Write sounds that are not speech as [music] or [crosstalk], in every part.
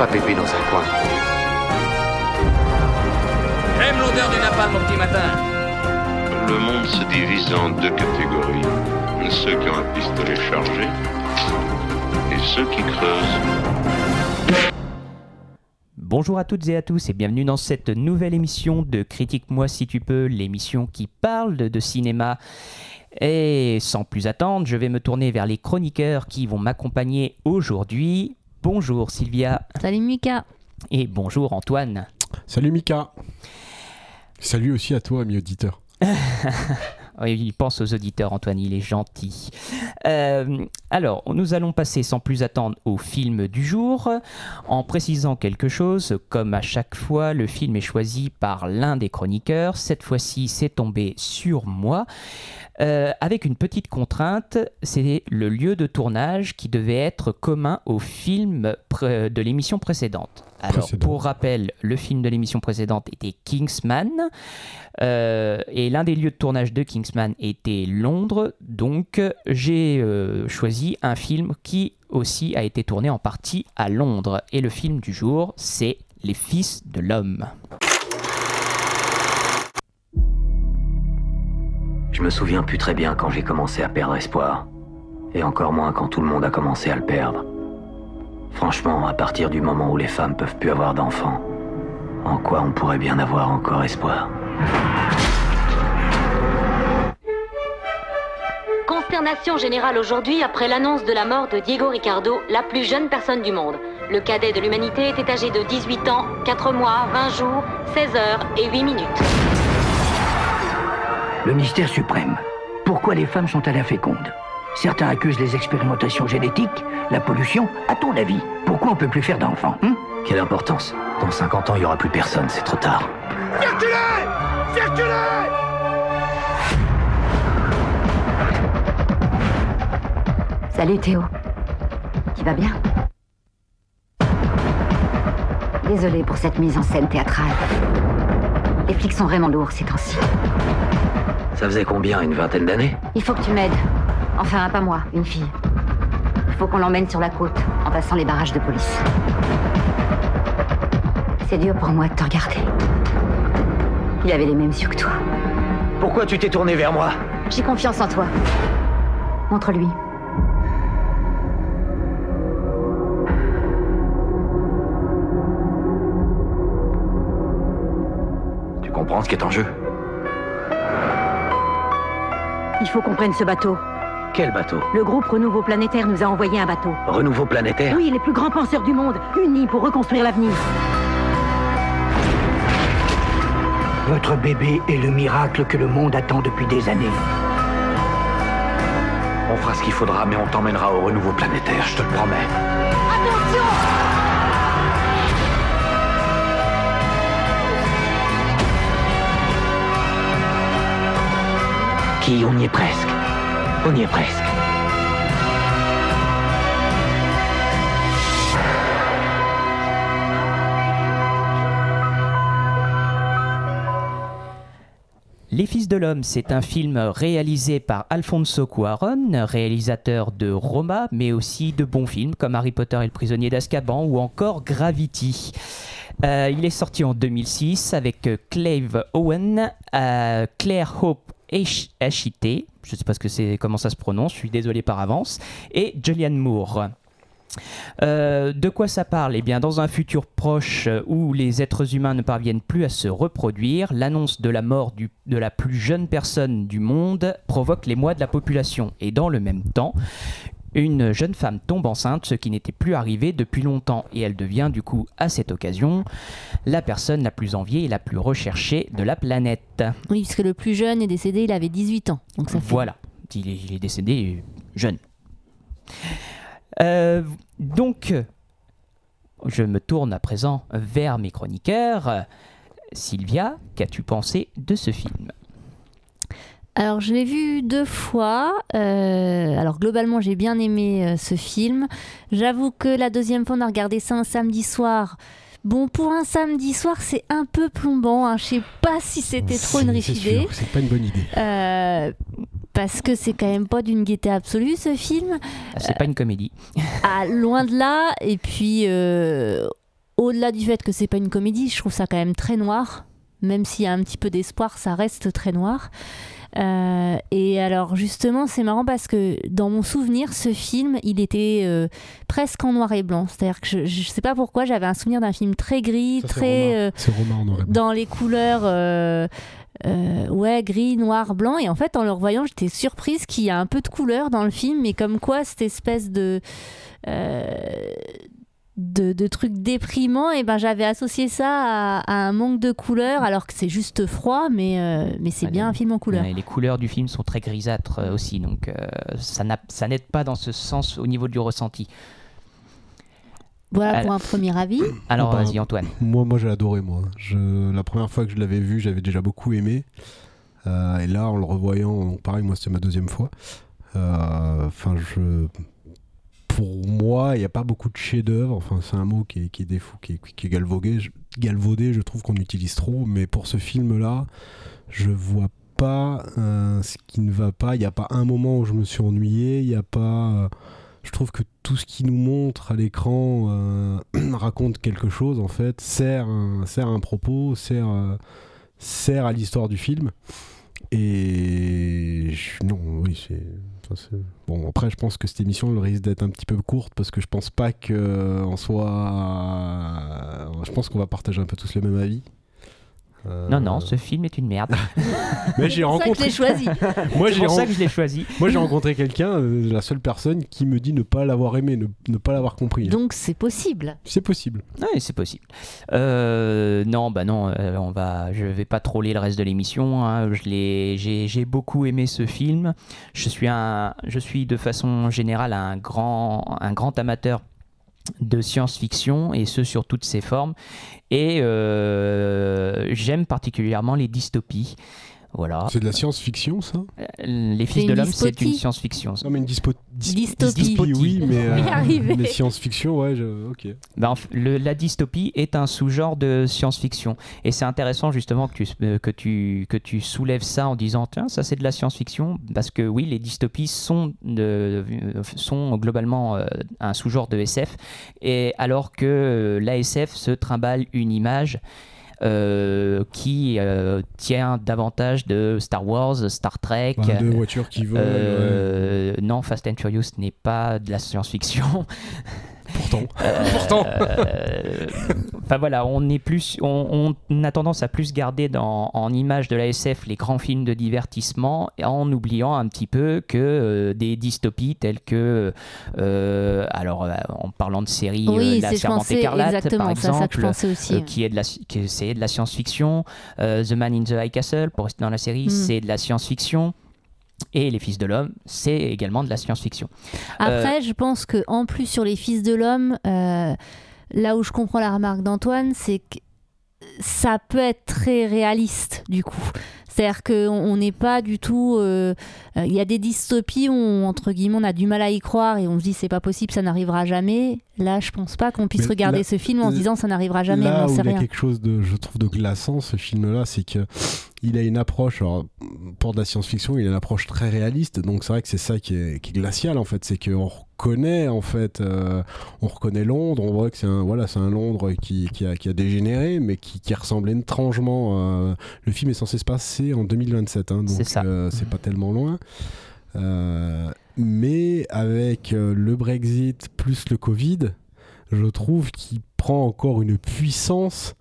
pas pépé dans un coin. J'aime l'odeur du napalm au petit matin. Le monde se divise en deux catégories. Ceux qui ont un pistolet chargé et ceux qui creusent. Bonjour à toutes et à tous et bienvenue dans cette nouvelle émission de Critique-moi si tu peux, l'émission qui parle de, de cinéma. Et sans plus attendre, je vais me tourner vers les chroniqueurs qui vont m'accompagner aujourd'hui. Bonjour Sylvia Salut Mika. et bonjour Antoine. Salut Mika. Salut aussi à toi, ami auditeur. [laughs] Oui, il pense aux auditeurs, Antoine, il est gentil. Euh, alors, nous allons passer sans plus attendre au film du jour, en précisant quelque chose. Comme à chaque fois, le film est choisi par l'un des chroniqueurs. Cette fois-ci, c'est tombé sur moi. Euh, avec une petite contrainte, c'est le lieu de tournage qui devait être commun au film de l'émission précédente. Alors, Précédent. pour rappel, le film de l'émission précédente était Kingsman. Euh, et l'un des lieux de tournage de Kingsman était Londres, donc j'ai euh, choisi un film qui aussi a été tourné en partie à Londres. Et le film du jour, c'est Les Fils de l'Homme. Je me souviens plus très bien quand j'ai commencé à perdre espoir. Et encore moins quand tout le monde a commencé à le perdre. Franchement, à partir du moment où les femmes peuvent plus avoir d'enfants, en quoi on pourrait bien avoir encore espoir? Consternation générale aujourd'hui après l'annonce de la mort de Diego Ricardo, la plus jeune personne du monde. Le cadet de l'humanité était âgé de 18 ans, 4 mois, 20 jours, 16 heures et 8 minutes. Le mystère suprême. Pourquoi les femmes sont à la féconde Certains accusent les expérimentations génétiques, la pollution. À ton avis, pourquoi on peut plus faire d'enfants hein? Quelle importance Dans 50 ans, il y aura plus personne, c'est trop tard. Salut Théo. Tu vas bien? Désolée pour cette mise en scène théâtrale. Les flics sont vraiment lourds ces temps-ci. Ça faisait combien Une vingtaine d'années Il faut que tu m'aides. Enfin, pas moi, une fille. Il faut qu'on l'emmène sur la côte, en passant les barrages de police. C'est dur pour moi de te regarder. Il avait les mêmes yeux que toi. Pourquoi tu t'es tourné vers moi J'ai confiance en toi. Montre-lui. Tu comprends ce qui est en jeu Il faut qu'on prenne ce bateau. Quel bateau? Le groupe Renouveau Planétaire nous a envoyé un bateau. Renouveau planétaire? Oui, les plus grands penseurs du monde, unis pour reconstruire l'avenir. Votre bébé est le miracle que le monde attend depuis des années. On fera ce qu'il faudra, mais on t'emmènera au renouveau planétaire, je te le promets. On y est presque. On y est presque. Les Fils de l'Homme, c'est un film réalisé par Alfonso Cuarón, réalisateur de Roma, mais aussi de bons films comme Harry Potter et le prisonnier d'Azkaban ou encore Gravity. Euh, il est sorti en 2006 avec euh, Clive Owen, euh, Claire Hope Echite, je ne sais pas que c'est, comment ça se prononce, je suis désolé par avance, et Julianne Moore. Euh, de quoi ça parle? Eh bien, dans un futur proche euh, où les êtres humains ne parviennent plus à se reproduire, l'annonce de la mort de la plus jeune personne du monde provoque l'émoi de la population. Et dans le même temps, une jeune femme tombe enceinte, ce qui n'était plus arrivé depuis longtemps, et elle devient du coup, à cette occasion, la personne la plus enviée et la plus recherchée de la planète. Oui, parce que le plus jeune est décédé, il avait 18 ans. Donc ça fait... Voilà, il est, il est décédé jeune. Euh, donc, je me tourne à présent vers mes chroniqueurs. Sylvia, qu'as-tu pensé de ce film? Alors, je l'ai vu deux fois. Euh, alors, globalement, j'ai bien aimé euh, ce film. J'avoue que la deuxième fois, on a regardé ça un samedi soir. Bon, pour un samedi soir, c'est un peu plombant. hein. Je sais pas si c'était trop une C'est- riche c'est idée. C'est pas une bonne idée. Euh, parce que c'est quand même pas d'une gaieté absolue ce film. Ah, C'est pas une comédie. Ah, loin de là. Et puis, euh, au-delà du fait que c'est pas une comédie, je trouve ça quand même très noir. Même s'il y a un petit peu d'espoir, ça reste très noir. Euh, et alors justement, c'est marrant parce que dans mon souvenir, ce film, il était euh, presque en noir et blanc. C'est-à-dire que je, je sais pas pourquoi, j'avais un souvenir d'un film très gris, Ça, très Romain. euh, C'est Romain dans les couleurs. euh, ouais, gris, noir, blanc. Et en fait, en le revoyant, j'étais surprise qu'il y a un peu de couleur dans le film, mais comme quoi cette espèce de. euh, de, de truc déprimant, et ben j'avais associé ça à, à un manque de couleur, alors que c'est juste froid, mais, euh, mais c'est Ouais, bien les- un film en couleur. Ouais, les couleurs du film sont très grisâtres euh, aussi, donc euh, ça n'a- ça n'aide pas dans ce sens au niveau du ressenti. Voilà Alors- pour un premier avis. [coughs] Alors vas-y Antoine. Moi, moi j'ai adoré. Moi, je, la première fois que je l'avais vu, j'avais déjà beaucoup aimé. Euh, et là, en le revoyant, pareil, moi c'était ma deuxième fois. Euh, Enfin, je, pour moi, il n'y a pas beaucoup de chefs-d'œuvre. Enfin, c'est un mot qui est, qui est galvaudé. Je, galvaudé, je trouve qu'on utilise trop. Mais pour ce film-là, je vois pas euh, ce qui ne va pas. Il n'y a pas un moment où je me suis ennuyé. Il n'y a pas. euh, je trouve que tout ce qui nous montre à l'écran euh, [clears throat] raconte quelque chose en fait, sert un, sert un propos, sert, sert à l'histoire du film. Et non, oui, c'est. Bon, après, je pense que cette émission elle risque d'être un petit peu courte parce que je pense pas que en soit. Je pense qu'on va partager un peu tous le même avis. Euh, Non, non, ce film est une merde. [laughs] Mais C'est j'ai pour ça que je rencontré. l'ai choisi. [laughs] Moi, C'est j'ai pour ça que je l'ai choisi. [laughs] moi, j'ai rencontré quelqu'un, euh, la seule personne qui me dit ne pas l'avoir aimé, ne, ne pas l'avoir compris. Donc c'est possible. C'est possible. Oui, c'est possible. Euh, non, bah non, euh, on va, je vais pas troller le reste de l'émission. hein. Je l'ai, j'ai, j'ai beaucoup aimé ce film. Je suis un, je suis de façon générale un grand, un grand amateur de science-fiction et ce sur toutes ses formes. Et euh, j'aime particulièrement les dystopies. Voilà. C'est de la science-fiction, ça? Euh, Les Fils de l'homme, c'est une science-fiction. Non, mais une dispo... dis- Dystopie. dystopie, oui, mais, mais science-fiction, ouais, je... ok. Ben, le- la dystopie est un sous-genre de science-fiction. Et c'est intéressant justement que tu, euh, que, tu, que tu soulèves ça en disant tiens, ça c'est de la science-fiction. Parce que oui, les dystopies sont, de- euh, sont globalement euh, un sous-genre de SF. Et alors que euh, l'ASF se trimballe une image. Euh, qui euh, tient davantage de Star Wars, Star Trek. Deux voitures qui volent, Euh, Non, Fast and Furious n'est pas de la science-fiction. [laughs] pourtant. Pourtant. Enfin voilà, on est plus, on, on a tendance à plus garder dans, en image de la SF les grands films de divertissement, en oubliant un petit peu que euh, des dystopies telles que, euh, alors euh, en parlant de séries, euh, Oui, La Servante écarlate exactement, par ça exemple. pensais aussi. euh, qui est de la qui c'est de la science-fiction euh, The Man in the High Castle pour rester dans la série Mm. c'est de la science-fiction et Les Fils de l'Homme, c'est également de la science-fiction. Après, je pense que en plus sur les fils de l'homme, euh, là où je comprends la remarque d'Antoine, c'est que ça peut être très réaliste du coup. C'est-à-dire qu'on on n'est pas du tout. euh, euh, Il y a des dystopies où, on- entre guillemets, on a du mal à y croire et on se dit c'est pas possible, ça n'arrivera jamais. Là, je pense pas qu'on puisse Mais regarder là- ce film en se disant ça n'arrivera jamais, Là on où sait il y a rien. quelque chose de, je trouve, de glaçant, ce film-là, c'est que il a une approche, alors, pour de la science-fiction, il a une approche très réaliste. Donc c'est vrai que c'est ça qui est, qui est glacial en fait, c'est qu'on reconnaît en fait, euh, on reconnaît Londres, on voit que c'est un, voilà, c'est un Londres qui, qui, a, qui a dégénéré, mais qui, qui ressemble étrangement. euh, le film est censé se passer en 2027, hein, donc C'est ça. euh, pas tellement loin. Euh, mais avec euh, le Brexit plus le Covid, je trouve qu'il prend encore une puissance.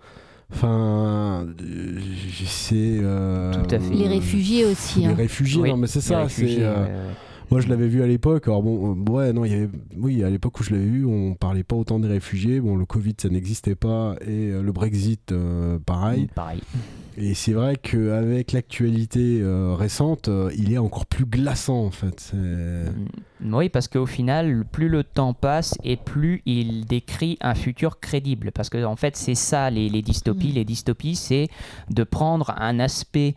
Enfin, euh, c'est. euh, Tout à fait. Les réfugiés aussi. Les hein. réfugiés, Oui, non, mais c'est ça. c'est, euh, euh, Moi, je l'avais vu à l'époque. Alors bon, euh, ouais, non, il y avait. Oui, à l'époque où je l'avais vu, on parlait pas autant des réfugiés. Bon, le Covid, ça n'existait pas, et euh, le Brexit, euh, pareil. pareil. Et c'est vrai qu'avec l'actualité euh, récente, euh, il est encore plus glaçant en fait. Mm, Oui, parce qu'au final, plus le temps passe et plus il décrit un futur crédible. Parce que en fait, c'est ça les, les dystopies. Mm. Les dystopies, c'est de prendre un aspect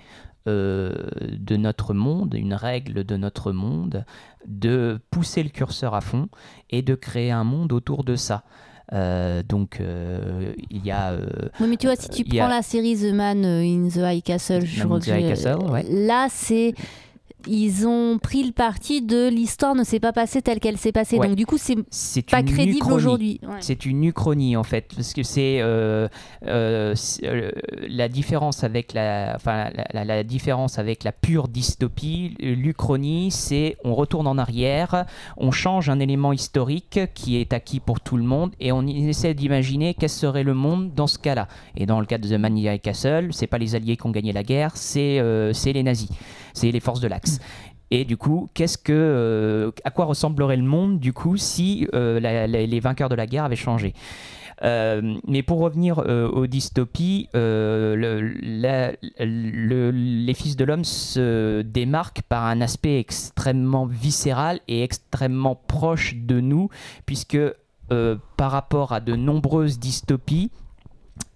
euh, de notre monde, une règle de notre monde, de pousser le curseur à fond et de créer un monde autour de ça. Euh, donc, euh, il y a. euh, Oui, mais tu vois, si tu a- prends la série The Man in the High Castle, je the High Castle, ouais. là, c'est ils ont pris le parti de l'histoire ne s'est pas passée telle qu'elle s'est passée. Ouais. Donc du coup, c'est pas crédible aujourd'hui. Ouais. C'est une uchronie en fait, parce que c'est euh, euh, euh, la différence avec la, enfin, la, la- la différence avec la pure dystopie. L'uchronie, c'est on retourne en arrière, on change un élément historique qui est acquis pour tout le monde et on essaie d'imaginer quel serait le monde dans ce cas-là. Et dans le cas de The Man in the High Castle, c'est pas les Alliés qui ont gagné la guerre, c'est c'est les nazis, c'est les forces de l'Axe. Et du coup, qu'est-ce que, euh, à quoi ressemblerait le monde du coup si euh, les vainqueurs de la guerre avaient changé? Euh, mais pour revenir aux dystopies, les Fils de l'homme se démarquent par un aspect extrêmement viscéral et extrêmement proche de nous, puisque par rapport à de nombreuses dystopies,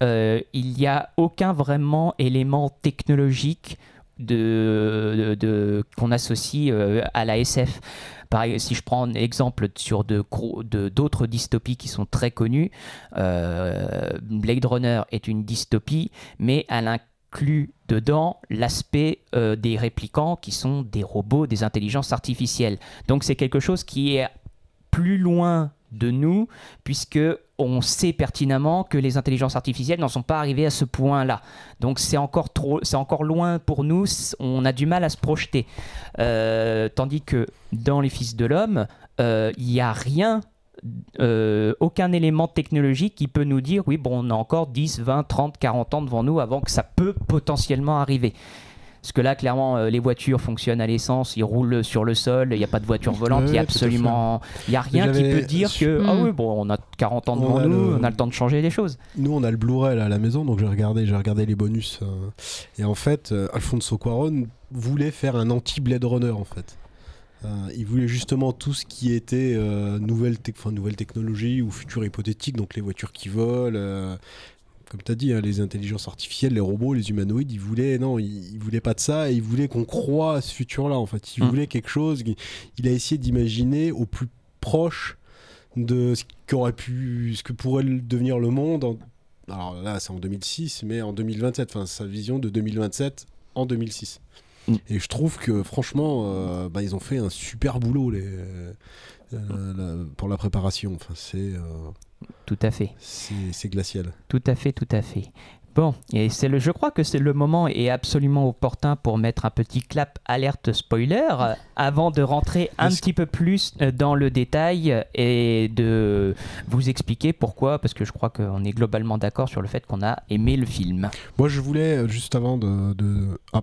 il n'y a aucun vraiment élément technologique qu'on associe euh, à la SF. Si je prends un exemple sur d'autres dystopies qui sont très connues, euh, Blade Runner est une dystopie, mais elle inclut dedans l'aspect euh, des réplicants qui sont des robots, des intelligences artificielles. Donc c'est quelque chose qui est plus loin de nous, puisque on sait pertinemment que les intelligences artificielles n'en sont pas arrivées à ce point-là. Donc c'est encore trop, c'est encore loin pour nous. On a du mal à se projeter. Euh, tandis que dans les Fils de l'homme, euh, il n'y a rien. euh, aucun élément technologique qui peut nous dire oui bon on a encore 10, 20, 30, 40 ans devant nous avant que ça peut potentiellement arriver. Parce que là, clairement, euh, les voitures fonctionnent à l'essence, ils roulent sur le sol, il n'y a pas de voiture volante, il y a absolument. Il n'y a rien qui peut dire que. Ah oui, bon, on a 40 ans devant On nous, le- on a le temps de changer les choses. Nous, on a le Blu-ray là, à la maison, donc j'ai regardé, j'ai regardé les bonus. euh, et en fait, euh, Alfonso Cuarón voulait faire un anti-Blade Runner en fait. Euh, il voulait justement tout ce qui était euh, nouvelle, technologie ou futur hypothétique, donc les voitures qui volent, euh, comme tu as dit, hein, les intelligences artificielles, les robots, les humanoïdes. Il voulait, non, il, il voulait pas de ça, et il voulait qu'on croie à ce futur-là en fait. Il Mm. voulait quelque chose, il, a essayé d'imaginer au plus proche de ce qu'aurait pu, ce que pourrait devenir le monde. en- alors là, c'est en 2006, mais en 2027. Enfin, sa vision de 2027 en 2006. Mm. Et je trouve que franchement, euh, bah, ils ont fait un super boulot les, euh, la- pour la préparation. Enfin, c'est euh, Tout à fait. c'est glacial. Tout à fait, tout à fait. Bon, et c'est le, je crois que c'est le moment est absolument opportun pour mettre un petit clap alerte spoiler avant de rentrer un petit peu plus euh, dans le détail et de vous expliquer pourquoi, parce que je crois qu'on est globalement d'accord sur le fait qu'on a aimé le film. Moi, je voulais juste avant de, de- ah,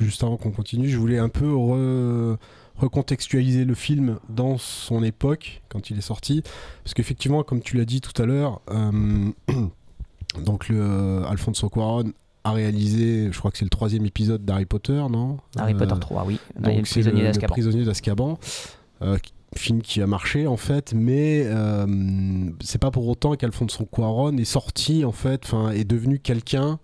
juste avant qu'on continue, je voulais un peu re- recontextualiser le film dans son époque quand il est sorti, parce qu'effectivement, comme tu l'as dit tout à l'heure, euh, [clears throat] donc le euh, Alfonso Cuarón a réalisé, je crois que c'est le troisième épisode d'Harry Potter, non? Harry Euh, Potter 3, oui. donc le c'est prisonnier d'Azkaban. prisonnier d'Azkaban. euh, film qui a marché en fait, mais euh, c'est pas pour autant qu'Alfonso Cuarón est sorti en fait, enfin est devenu quelqu'un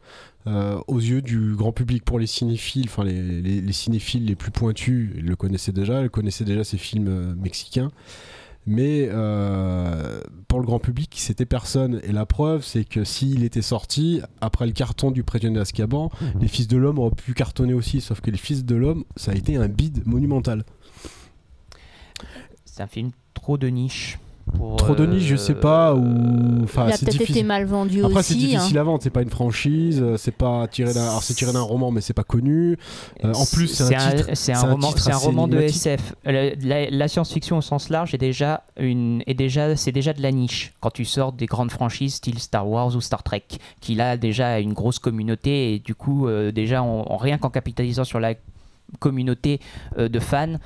euh, aux yeux du grand public pour les cinéphiles, enfin les, les- les cinéphiles les plus pointus, ils le connaissaient déjà, ils connaissaient déjà ces films euh, mexicains. Mais euh, pour le grand public, c'était personne. Et la preuve, c'est que s'il était sorti, après le carton du prisonnier d'Azkaban, les Fils de l'Homme auraient pu cartonner aussi. Sauf que les Fils de l'Homme, ça a été un bide monumental. C'est un film trop de niche. Pour, Trop de niche, je sais pas, ou. Il a c'est peut-être été mal vendu Après, c'est aussi. hein. difficile à vendre, c'est pas une franchise, euh, c'est pas tiré d'un. Alors, c'est tiré d'un roman, mais c'est pas connu. Euh, en plus, c'est un titre- c'est c'est un un roman, titre c'est un assez roman de. SF. La, la science-fiction au sens large est déjà une, est déjà, c'est déjà de la niche. Quand tu sors des grandes franchises style Star Wars ou Star Trek, qui là déjà une grosse communauté et du coup euh, déjà en, en- rien qu'en capitalisant sur la communauté euh, de fans.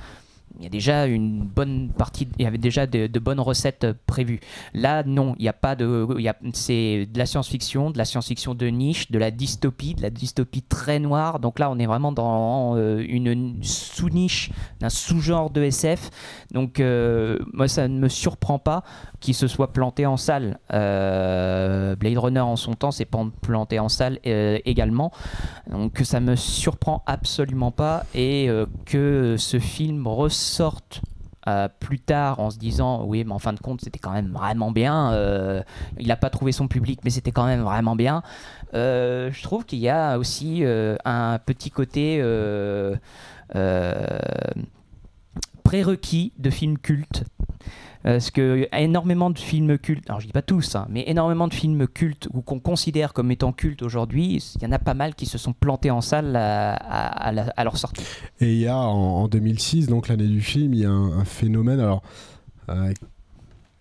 Il y a déjà une bonne partie, il y avait déjà de, bonnes recettes euh, prévues. Là, non, il n'y a pas de, c'est de la science-fiction, de la science-fiction de niche, de la dystopie, de la dystopie très noire. Donc là, on est vraiment dans euh, une sous-niche d'un sous-genre de SF. Donc euh, moi, ça ne me surprend pas qu'il se soit planté en salle. Blade Runner en son temps s'est planté en salle également. Donc ça me surprend absolument pas et que ce film ressorte euh, plus tard en se disant oui, mais en fin de compte, c'était quand même vraiment bien. euh, il n'a pas trouvé son public, mais c'était quand même vraiment bien. Euh, je trouve qu'il y a aussi un petit côté prérequis de films cultes. Parce que énormément de films cultes, alors je dis pas tous, hein, mais énormément de films cultes ou qu'on considère comme étant cultes aujourd'hui, il y en a pas mal qui se sont plantés en salle à, leur sortie. Et il y a en, en 2006, donc l'année du film, il y a un, phénomène alors euh,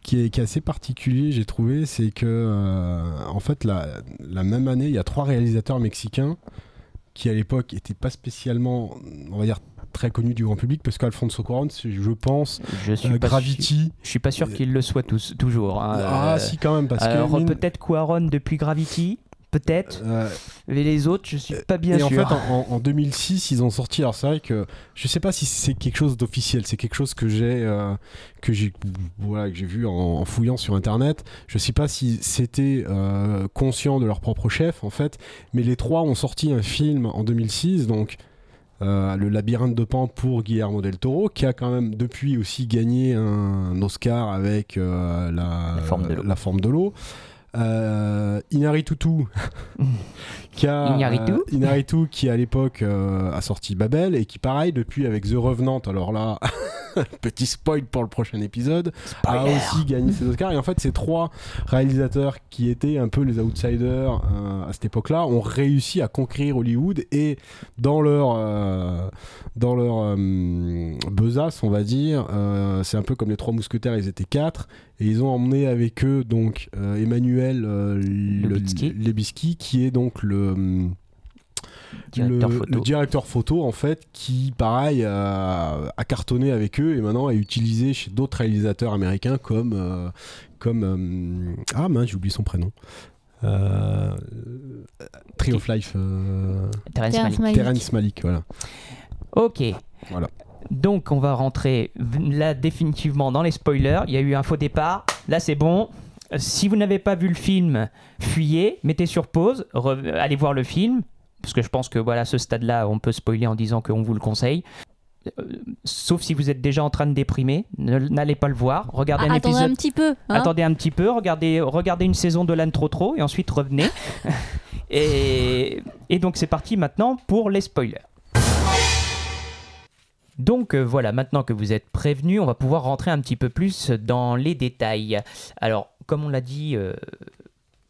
qui, est, qui est assez particulier, j'ai trouvé, c'est que euh, en fait la, la même année, il y a trois réalisateurs mexicains qui à l'époque n'étaient pas spécialement, on va dire, très connus du grand public, parce qu'Alfonso Cuarón, je pense, Je suis euh, pas Gravity. Je suis pas sûr qu'il le soit tous, toujours. hein. Ah Euh, si quand même, parce alors mine- peut-être Quaron depuis Gravity, peut-être, euh, mais les autres, je suis pas bien et en sûr. fait, en, en- en 2006, ils ont sorti. Alors, c'est vrai que je sais pas si c'est quelque chose d'officiel. C'est quelque chose que j'ai, euh, que j'ai, voilà, que j'ai vu en, en fouillant sur Internet. Je sais pas si c'était euh, conscient de leur propre chef, en fait. Mais les trois ont sorti un film en 2006, donc. Euh, le labyrinthe de Pan pour Guillermo del Toro, qui a quand même depuis aussi gagné un Oscar avec euh, la, La forme de l'eau. Euh, Inarritu [laughs] qui a euh, Iñárritu, qui à l'époque euh, a sorti Babel et qui pareil depuis avec The Revenant. Alors là [laughs] petit spoil pour le prochain épisode a aussi gagné ses Oscars. Et en fait ces trois réalisateurs qui étaient un peu les outsiders euh, à cette époque-là ont réussi à conquérir Hollywood et dans leur euh, dans leur besace on va dire c'est un peu comme les trois mousquetaires ils étaient quatre et ils ont emmené avec eux donc Emmanuel le- Lubitsky. Lubitsky, qui est donc le hum, Directeur le, photo. le directeur photo en fait qui pareil a, a cartonné avec eux et maintenant est utilisé chez d'autres réalisateurs américains comme euh, comme euh, ah mince j'ai oublié son prénom euh, Tree of Life euh, Terrence Terrence Malick. Malick. Terrence Malick voilà Ok. Voilà. Donc on va rentrer là définitivement dans les spoilers. Il y a eu un faux départ. Là c'est bon. Euh, Si vous n'avez pas vu le film, fuyez, mettez sur pause, allez voir le film. Parce que je pense que voilà, ce stade-là, on peut spoiler en disant qu'on vous le conseille. Euh, Sauf si vous êtes déjà en train de déprimer, n'allez pas le voir. Regardez Ah, un attendez épisode. un petit peu. hein. Attendez un petit peu, regardez, regardez une saison de l'âne trop trop et ensuite revenez. [laughs] et, et donc c'est parti maintenant pour les spoilers. Donc euh, voilà, maintenant que vous êtes prévenus, on va pouvoir rentrer un petit peu plus dans les détails. Alors, comme on l'a dit euh,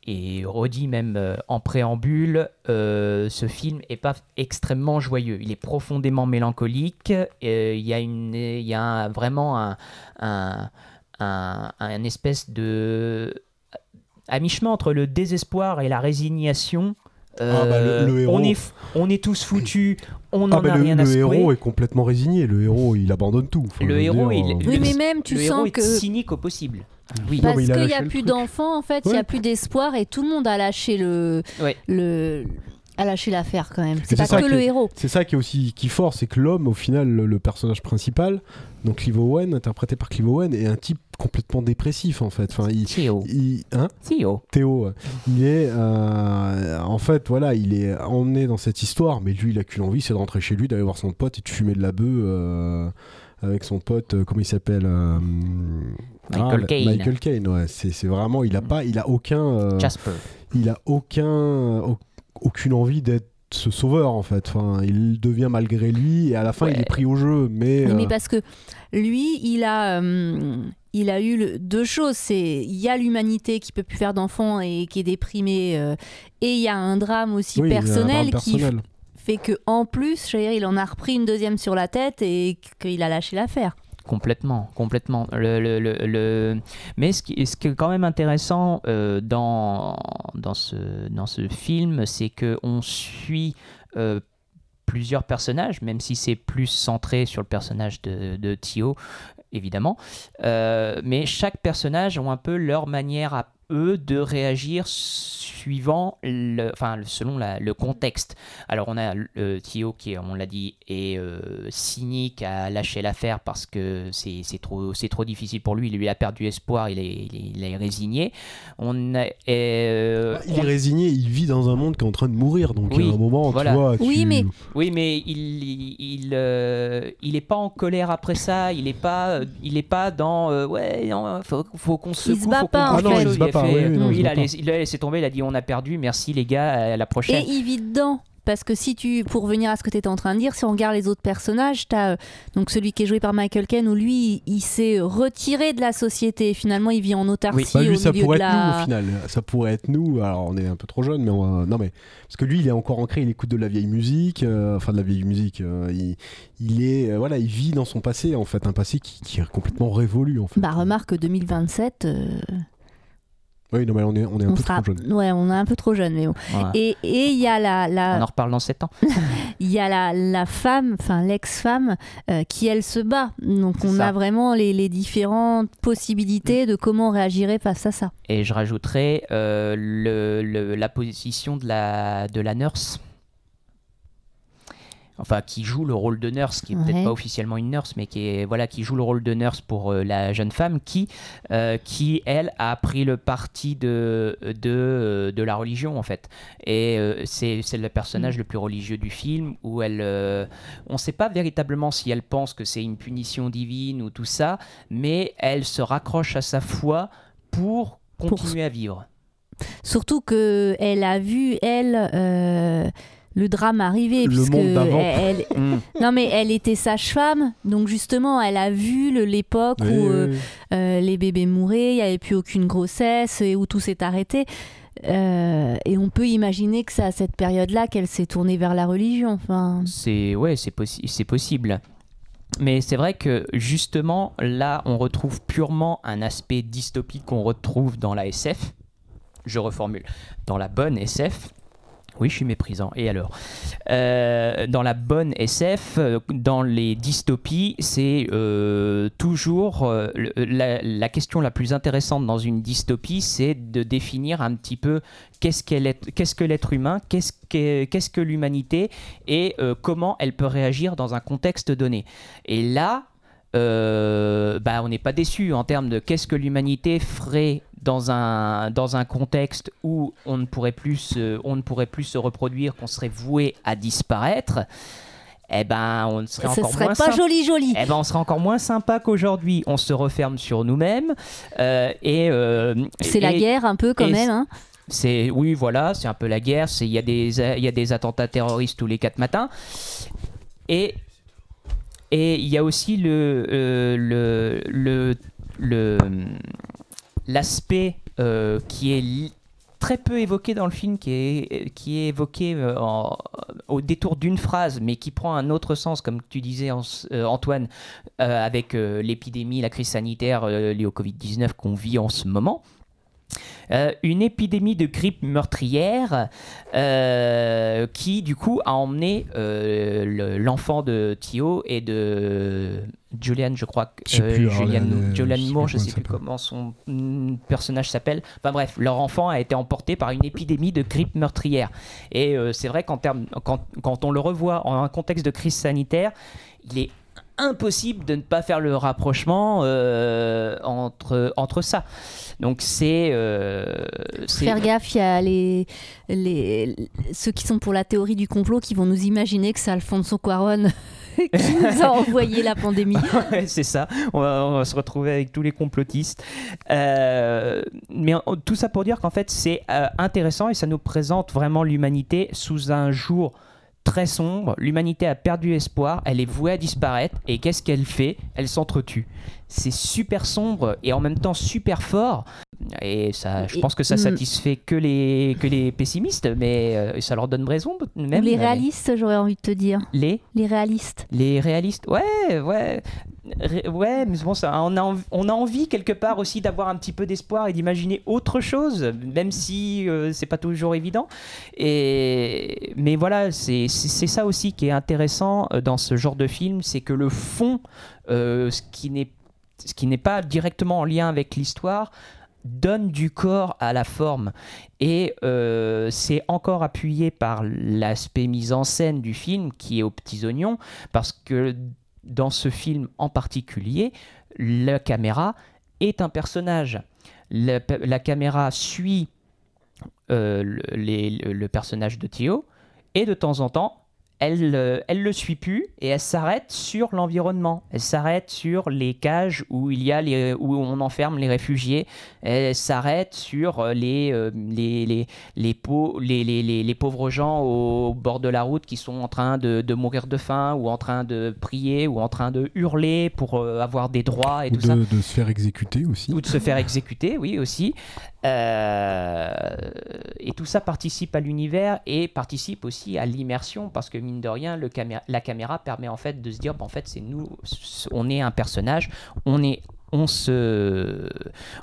et redit même euh, en préambule, euh, ce film est pas extrêmement joyeux. Il est profondément mélancolique. Il y a, y a vraiment un, un, un, un espèce de à mi-chemin entre le désespoir et la résignation. Ah bah, le- le héros. on, est, on est tous foutus, on ah n'en bah, a le, rien à le secouer. héros est complètement résigné le héros il abandonne tout Enfin, Le héros, dire, il- euh, Oui, le- mais même tu le héros sens est que cynique au possible. Oui. Parce a qu'il n'y a le plus d'enfants en fait, il n'y Ouais. a plus d'espoir et tout le monde a lâché le Ouais. le a lâché l'affaire quand même. C'est pas ça que qui le est- héros. C'est ça qui est aussi qui est fort, c'est que l'homme, au final, le, le personnage principal, donc Clive Owen, interprété par Clive Owen, est un type complètement dépressif en fait. Enfin, il, Théo. il- hein, Théo. Théo, il est, euh, en fait, voilà, il est emmené dans cette histoire, mais lui, il a qu'une envie, c'est de rentrer chez lui, d'aller voir son pote et de fumer de la bœuf euh, avec son pote, euh, comment il s'appelle Michael la- Caine. Michael Caine, ouais. C'est c'est vraiment, il a pas, il a aucun. Jasper. il a aucun, au- aucune envie d'être ce sauveur en fait. Enfin, il devient malgré lui et à la fin Ouais. il est pris au jeu. Mais, Oui, mais euh, parce que lui, il a, euh, il a eu le- deux choses. C'est il y a l'humanité qui peut plus faire d'enfants et qui est déprimée, euh, et il y a un drame aussi oui, personnel qui fait que en plus, je dire, il en a repris une deuxième sur la tête et qu'il a lâché l'affaire. Complètement, complètement. Le, le- le- Mais ce qui, ce qui est quand même intéressant euh, dans, dans, ce, dans ce film, c'est qu'on suit euh, plusieurs personnages, même si c'est plus centré sur le personnage de, de Thio, évidemment. Euh, mais chaque personnage ont un peu leur manière à eux de réagir suivant le, enfin selon la- le contexte. Alors on a euh, Thio qui, on l'a dit, est euh, cynique à lâcher l'affaire parce que c'est c'est trop, c'est trop difficile pour lui. Il lui a perdu espoir, il est, il est, il est résigné. On a, euh, Il est résigné, il vit dans un monde qui est en train de mourir, donc Oui, il y a un moment, voilà. tu vois. Oui, tu- mais- Oui, mais il il il, euh, il est pas en colère après ça. Il est pas il est pas dans euh, ouais non, faut faut qu'on se Il se bat pas, en fait. Ah il a fait, oui, oui, non, il laissé, il a laissé tomber. Il a dit on a perdu. Merci les gars, à la prochaine. Et il vit dedans. Parce que si tu, pour revenir à ce que tu étais en train de dire, si on regarde les autres personnages, tu as donc celui qui est joué par Michael Caine où lui, il s'est retiré de la société. Finalement, il vit en autarcie Bah, lui, au ça pourrait de être la. nous au final. Ça pourrait être nous. Alors, on est un peu trop jeune, mais on va- non, mais parce que lui, il est encore ancré. Il écoute de la vieille musique, euh, enfin de la vieille musique. euh, il, il est, euh, voilà, il vit dans son passé en fait, un passé qui, qui est complètement révolu en fait. Bah remarque 2027, euh, Oui, non, mais on est, on est un on peu sera, trop jeune. ouais, on est un peu trop jeune, mais bon. Voilà. Et et il y a la, On la en reparle dans 7 ans. [laughs] il y a la, la femme, enfin l'ex-femme, euh, qui elle se bat. Donc on ça. a vraiment les, les différentes possibilités de comment on réagirait face à ça. Et je rajouterais euh, le, le- la position de la, de la nurse. Enfin, qui joue le rôle de nurse, qui est Ouais. peut-être pas officiellement une nurse, mais qui, est, voilà, qui joue le rôle de nurse pour euh, la jeune femme qui, euh, qui, elle, a pris le parti de, de, euh, de la religion, en fait. Et euh, c'est le personnage le plus religieux du film, où elle... on ne sait pas véritablement si elle pense que c'est une punition divine ou tout ça, mais elle se raccroche à sa foi pour Pour- continuer à vivre. Surtout que elle a vu elle le drame arriver Le puisque monde d'avant. elle, [laughs] Mm. non mais elle était sage-femme donc justement elle a vu l'époque Oui, où oui, euh, oui. euh, les bébés mouraient, il n'y avait plus aucune grossesse et où tout s'est arrêté. Euh, et on peut imaginer que c'est à cette période-là qu'elle s'est tournée vers la religion. Enfin, C'est ouais, c'est possi- c'est possible. Mais c'est vrai que justement là, on retrouve purement un aspect dystopique qu'on retrouve dans la SF. Je reformule, dans la bonne SF. Oui, je suis méprisant. Et alors Euh, Dans la bonne SF, euh, dans les dystopies, c'est euh, toujours la, question la plus intéressante dans une dystopie, c'est de définir un petit peu qu'est-ce que l'être humain, qu'est-ce que, l'humanité et comment elle peut réagir dans un contexte donné. Et là, bah, on n'est pas déçu en termes de qu'est-ce que l'humanité ferait dans un, dans un contexte où on ne pourrait plus se, on ne pourrait plus se reproduire, qu'on serait voué à disparaître. Eh ben, on serait encore serait moins pas sympa. joli joli. Eh ben, on sera encore moins sympa qu'aujourd'hui. On se referme sur nous-mêmes euh, et euh, C'est la guerre un peu quand même. hein. c'est oui, voilà, c'est un peu la guerre. Il y a des il y a des attentats terroristes tous les quatre matins. Et et il y a aussi le euh, le le le l'aspect euh, qui est très peu évoqué dans le film, qui est, qui est évoqué euh, au détour d'une phrase, mais qui prend un autre sens, comme tu disais euh, Antoine, avec l'épidémie, la crise sanitaire liée au Covid-19 qu'on vit en ce moment. Euh, une épidémie de grippe meurtrière euh, qui du coup a emmené euh, le- l'enfant de Thio et de Julian, je crois plus, alors, Julian, Julian je sais Moore, plus je sais plus comment son mm, personnage s'appelle. Enfin bref, leur enfant a été emporté par une épidémie de grippe meurtrière. Et c'est vrai qu'en termes, quand, quand on le revoit en un contexte de crise sanitaire, il est impossible de ne pas faire le rapprochement euh, entre, entre ça. Donc c'est... euh, Faire gaffe, il y a les, les, ceux qui sont pour la théorie du complot qui vont nous imaginer que c'est Alfonso Cuaron [laughs] qui nous a [laughs] envoyé la pandémie. [laughs] Ouais, c'est ça. On va, on va se retrouver avec tous les complotistes. Euh, mais en- tout ça pour dire qu'en fait, c'est euh, intéressant et ça nous présente vraiment l'humanité sous un jour très sombre. L'humanité a perdu espoir, elle est vouée à disparaître. Et qu'est-ce qu'elle fait? Elle s'entretue. C'est super sombre et en même temps super fort. Et ça, je Et- pense que ça satisfait que les, que les pessimistes, mais euh, ça leur donne raison. Même, les mais- réalistes, j'aurais envie de te dire. Les? Les réalistes. les réalistes, ouais, ouais, Ré- ouais, mais bon, ça, on a, on a envie quelque part aussi d'avoir un petit peu d'espoir et d'imaginer autre chose, même si euh, c'est pas toujours évident. Et mais voilà, c'est ça aussi qui est intéressant euh, dans ce genre de film, c'est que le fond, euh, ce qui n'est ce qui n'est pas directement en lien avec l'histoire, donne du corps à la forme. Et euh, c'est encore appuyé par l'aspect mise en scène du film qui est aux petits oignons, parce que dans ce film en particulier, la caméra est un personnage. La, caméra suit euh, le, le personnage de Théo, et de temps en temps, elle, euh, elle le suit plus et elle s'arrête sur l'environnement. Elle s'arrête sur les cages où il y a les, où on enferme les réfugiés. Elle s'arrête sur euh, les, euh, les, les, les, les, les, les- les pauvres gens au bord de la route qui sont en train de, de mourir de faim ou en train de prier ou en train de hurler pour euh, avoir des droits et Ou tout ça de, de se faire exécuter aussi. ou de se faire exécuter, oui aussi. Euh, et tout ça participe à l'univers et participe aussi à l'immersion parce que mine de rien, le la caméra permet en fait de se dire, bah, en fait, c'est nous, on est un personnage, on est on se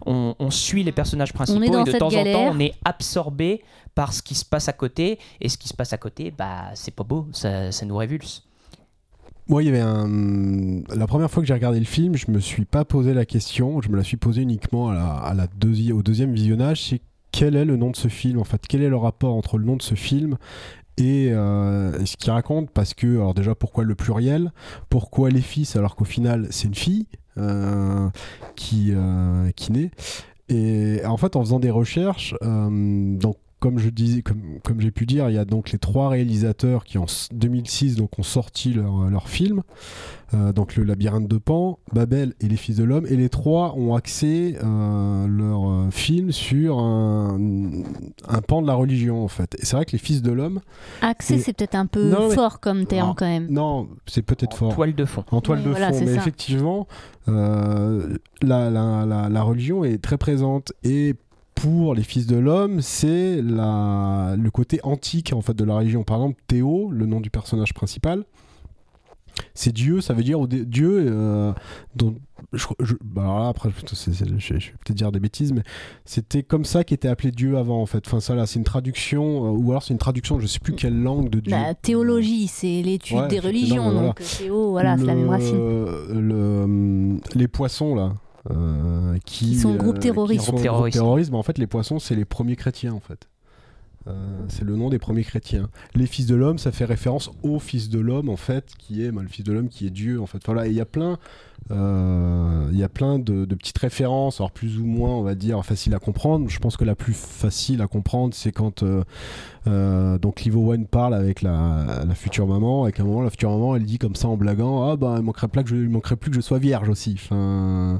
on, on suit les personnages principaux et de temps en temps on est absorbé par ce qui se passe à côté et ce qui se passe à côté bah c'est pas beau ça, ça nous révulse Moi, il y avait un. La première fois que j'ai regardé le film, je me suis pas posé la question. Je me la suis posée uniquement à la, au deuxième visionnage. C'est quel est le nom de ce film En fait, quel est le rapport entre le nom de ce film et euh, ce qu'il raconte? Parce que, alors déjà, pourquoi le pluriel? Pourquoi les fils alors qu'au final, c'est une fille euh, qui, euh, qui naît? Et en fait, en faisant des recherches, donc comme je disais, comme, comme j'ai pu dire, il y a donc les trois réalisateurs qui en s- 2006 donc ont sorti leur, leur film, euh, donc le labyrinthe de Pan, Babel et les Fils de l'homme, et les trois ont axé euh, leur euh, film sur un, un pan de la religion en fait. Et c'est vrai que les Fils de l'homme, Axé, Et- c'est peut-être un peu Non, mais- fort comme terme Non. quand même. non, c'est peut-être fort. toile de fond En toile Oui, de voilà, fond, mais ça. effectivement, euh, la, la- la- la religion est très présente et pour les fils de l'homme, c'est la- le côté antique en fait de la religion. Par exemple, Théo, le nom du personnage principal, c'est Dieu, ça veut dire Dieu. euh, dont, je, je- bah alors là, après, c'est- c'est- je, vais peut-être dire des bêtises, mais c'était comme ça qu'était appelé Dieu avant en fait. Enfin, ça là, c'est une traduction, euh, ou alors c'est une traduction, je sais plus quelle langue de Dieu. La théologie, c'est l'étude Ouais, des religions. voilà. Donc théo, voilà, c'est la même racine. le- les poissons là. Euh, qui, Qui sont groupe euh, terroriste. qui sont Groupe groupe terroriste. terroriste, mais en fait les poissons c'est les premiers chrétiens en fait. Euh, c'est le nom des premiers chrétiens. Les fils de l'homme, ça fait référence au fils de l'homme en fait, qui est bah, le fils de l'homme qui est Dieu en fait. Voilà, et il y a plein, euh, il y a plein de, de petites références, alors plus ou moins on va dire faciles à comprendre. Je pense que la plus facile à comprendre, c'est quand euh, euh, donc Liv Owen parle avec la, la future maman, avec un moment la future maman, elle dit comme ça en blaguant, ah bah il manquerait, pas que je, il manquerait plus que je sois vierge aussi. Enfin,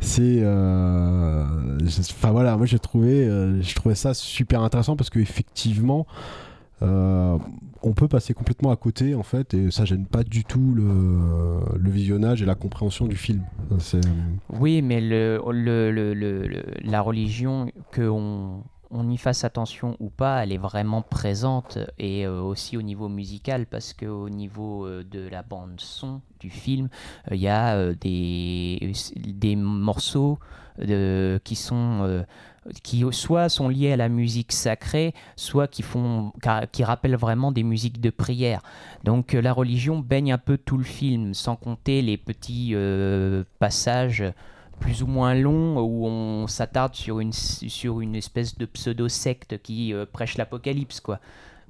c'est, euh, enfin voilà, moi j'ai trouvé, euh, je trouvais ça super intéressant parce que effectivement. euh, on peut passer complètement à côté en fait et ça gêne pas du tout le, le visionnage et la compréhension du film. Oui, mais le, la religion, qu'on on y fasse attention ou pas, elle est vraiment présente et euh, aussi au niveau musical parce qu'au niveau euh, de la bande son du film, euh, il y a euh, des, des morceaux qui sont euh, qui soit sont liés à la musique sacrée, soit qui font qui- rappellent vraiment des musiques de prière. Donc euh, la religion baigne un peu tout le film, sans compter les petits euh, passages plus ou moins longs où on s'attarde sur une, sur une espèce de pseudo-secte qui euh, prêche l'apocalypse, quoi.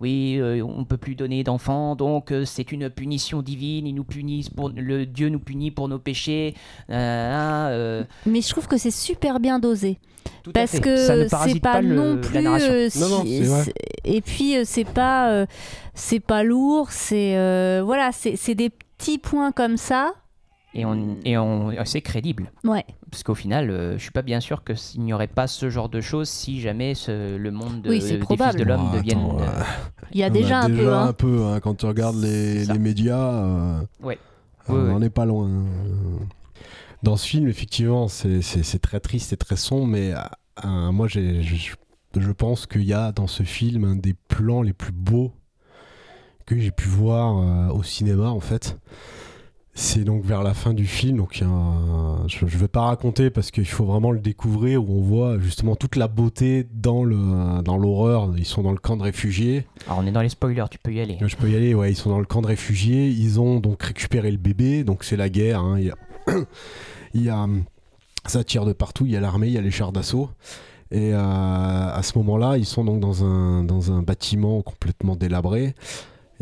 Oui, euh, on peut plus donner d'enfants, donc euh, c'est une punition divine. Il nous punit pour le Dieu nous punit pour nos péchés. Euh, euh, Mais je trouve que c'est super bien dosé. tout Parce fait. que ne c'est pas, le- non plus. euh, Non, non, Et puis euh, c'est pas, euh, c'est pas lourd. C'est euh, voilà, c'est c'est des petits points comme ça. Et on, et on, c'est crédible. Ouais. Parce qu'au final, euh, je suis pas bien sûr qu'il n'y aurait pas ce genre de choses si jamais ce- le monde de, Oui, fils de l'homme Oh, devienne. attends, euh, euh, Il y a déjà un peu. déjà hein. un peu hein, quand tu regardes les, les médias. euh, Ouais. on Ouais, n'en ouais. est pas loin. Dans ce film, effectivement, c'est- très triste et très sombre, mais euh, euh, moi, je, je pense qu'il y a dans ce film un des plans les plus beaux que j'ai pu voir euh, au cinéma, en fait. C'est donc vers la fin du film, donc un- je ne vais pas raconter parce qu'il faut vraiment le découvrir, où on voit justement toute la beauté dans le dans l'horreur. Ils sont dans le camp de réfugiés. Alors on est dans les spoilers, tu peux y aller. Je peux y aller, ouais, ils sont dans le camp de réfugiés, ils ont donc récupéré le bébé, donc c'est la guerre, hein, il y a... [coughs] il y a, Ça tire de partout, il y a l'armée, il y a les chars d'assaut. Et euh, à ce moment-là, ils sont donc dans un, dans un bâtiment complètement délabré,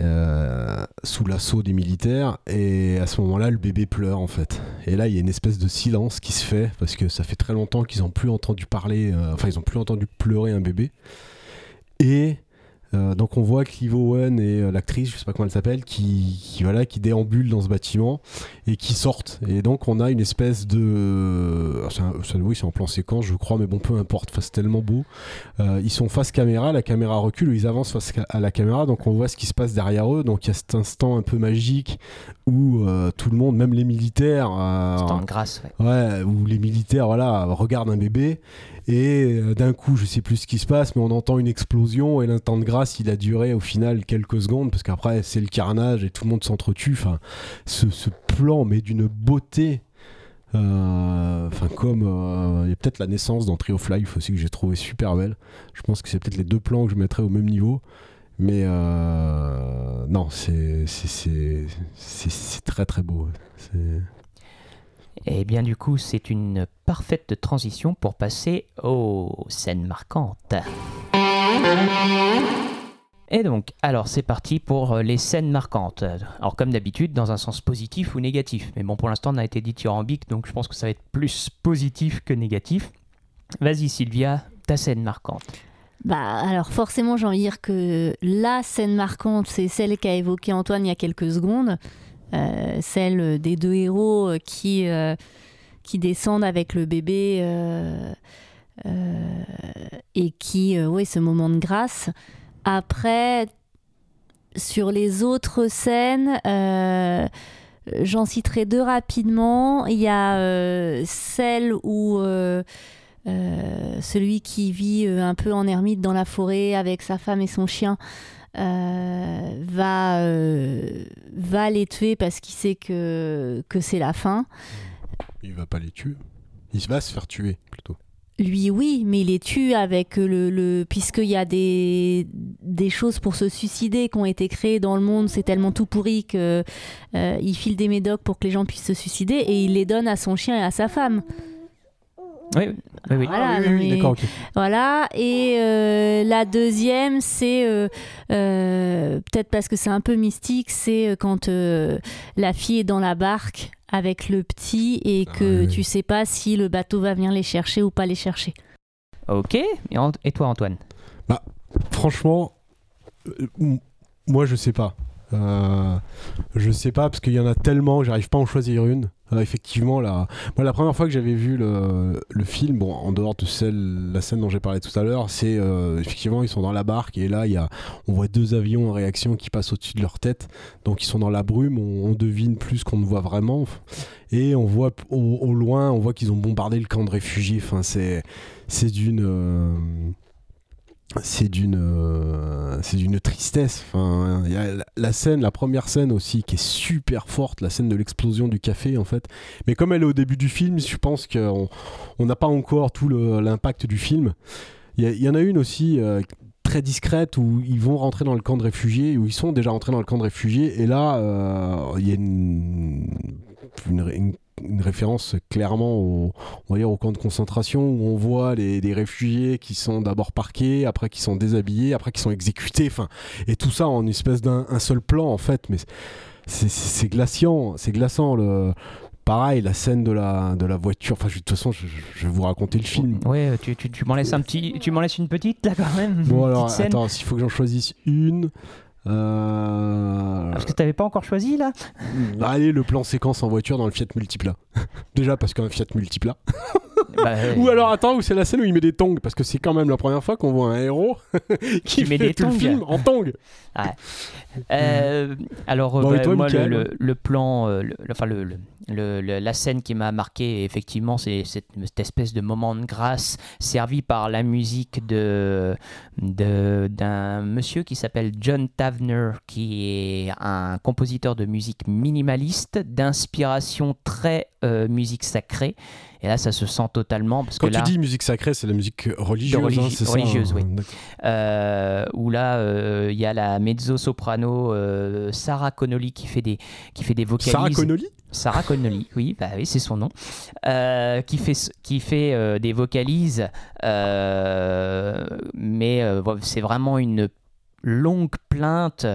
euh, sous l'assaut des militaires. Et à ce moment-là, le bébé pleure en fait. Et là, il y a une espèce de silence qui se fait, parce que ça fait très longtemps qu'ils n'ont plus entendu parler, euh, enfin, ils n'ont plus entendu pleurer un bébé. Et euh, donc on voit Clive Owen et euh, l'actrice, je sais pas comment elle s'appelle, qui, qui, voilà, qui déambulent dans ce bâtiment et qui sortent. Et donc on a une espèce de, c'est un- oui c'est en plan séquence je crois, mais bon peu importe, Enfin, c'est tellement beau. Euh, ils sont face caméra, la caméra recule, ils avancent face à la caméra, donc on voit ce qui se passe derrière eux. Donc il y a cet instant un peu magique où euh, tout le monde, même les militaires, euh, grâce, ouais. Ouais, où les militaires voilà, regardent un bébé et euh, d'un coup, je sais plus ce qui se passe, mais on entend une explosion et l'instant de grâce, il a duré au final quelques secondes parce qu'après, c'est le carnage et tout le monde s'entretue. Enfin, ce, plan, mais d'une beauté. euh, Enfin, comme euh, il y a peut-être la naissance dans Tree of Life aussi que j'ai trouvé super belle. Je pense que c'est peut-être les deux plans que je mettrais au même niveau. Mais non, c'est très très beau. Et bien du coup, c'est une parfaite transition pour passer aux scènes marquantes. Et donc, alors c'est parti pour les scènes marquantes. Alors comme d'habitude, dans un sens positif ou négatif. Mais bon, pour l'instant, on a été dithyrambique, donc je pense que ça va être plus positif que négatif. Vas-y Sylvia, ta scène marquante. Bah, alors forcément, j'ai envie de dire que la scène marquante, c'est celle qu'a évoquée Antoine il y a quelques secondes, celle des deux héros euh, qui, euh, qui descendent avec le bébé euh, euh, et qui, euh, oui, ce moment de grâce. Après, sur les autres scènes, euh, j'en citerai deux rapidement. Il y a euh, celle où euh, euh, celui qui vit euh, un peu en ermite dans la forêt avec sa femme et son chien euh, va, euh, va les tuer parce qu'il sait que, que c'est la fin. Il va pas les tuer. Il va se faire tuer plutôt. Lui, oui, mais il les tue avec le. le Puisqu'il y a des, des choses pour se suicider qui ont été créées dans le monde, c'est tellement tout pourri que euh, il file des médocs pour que les gens puissent se suicider et il les donne à son chien et à sa femme. Oui, oui, oui. Voilà, Ah oui, oui, oui, mais- d'accord, ok. Voilà, et euh, la deuxième, c'est euh, euh, peut-être parce que c'est un peu mystique, c'est euh, quand euh, la fille est dans la barque avec le petit et que Ah oui. tu sais pas si le bateau va venir les chercher ou pas les chercher. Ok, et, toi Antoine? Franchement, euh, m- moi je sais pas. Euh, je sais pas parce qu'il y en a tellement j'arrive pas à en choisir une. Euh, effectivement, la... Moi, la première fois que j'avais vu le, film, bon, en dehors de celle, la scène dont j'ai parlé tout à l'heure, c'est euh, effectivement ils sont dans la barque et là y a, on voit deux avions en réaction qui passent au-dessus de leur tête. Donc ils sont dans la brume, on, devine plus qu'on ne voit vraiment et on voit au, au loin, on voit qu'ils ont bombardé le camp de réfugiés. Enfin, c'est d'une c'est d'une euh, c'est d'une tristesse. Enfin il y a la, scène la première scène aussi qui est super forte la scène de l'explosion du café en fait. Mais comme elle est au début du film je pense qu'on on n'a pas encore tout l'impact du film. Il y, a- il y en a une aussi euh, très discrète où ils vont rentrer dans le camp de réfugiés où ils sont déjà rentrés dans le camp de réfugiés et là euh, il y a une, une, une- une référence clairement au, on va dire au camp de concentration où on voit les, les réfugiés qui sont d'abord parqués, après qui sont déshabillés, après qui sont exécutés, enfin, et tout ça en espèce d'un un seul plan en fait, mais c'est- glaciant, c'est glaçant le. Pareil, la scène de la, de la voiture. Enfin, de toute façon, je, vais vous raconter le film. Ouais, tu, tu, tu m'en laisses un petit, tu m'en laisses une petite là quand même. Bon, alors, attends, s'il faut que j'en choisisse une. Euh, Parce que t'avais pas encore choisi là bah, allez, le plan séquence en voiture dans le Fiat Multipla. [laughs] Déjà parce qu'un Fiat Multipla. [laughs] Bah. [laughs] Ou alors, attends, où c'est la scène où il met des tongs Parce que c'est quand même la première fois qu'on voit un héros qui, met fait des tout le tongs. film en tongs. Euh, alors, euh, Bon, bah, toi, moi, le, le- le plan, euh, le- enfin, le, la scène qui m'a marqué, effectivement, c'est cette, espèce de moment de grâce servi par la musique de- d'un monsieur qui s'appelle John Tavner, qui est un compositeur de musique minimaliste, d'inspiration très euh, musique sacrée. Et là, ça se sent totalement. Parce Quand que là, tu dis musique sacrée, c'est la musique religieuse, De religi- hein, ça, religieuse, hein, oui. euh, où là, euh, il y a la mezzo-soprano euh, Sarah Connolly qui fait des, qui fait des vocalises. Sarah Connolly? Sarah Connolly, oui, bah oui, c'est son nom, euh, qui fait, qui fait euh, des vocalises, euh, mais euh, c'est vraiment une longue plainte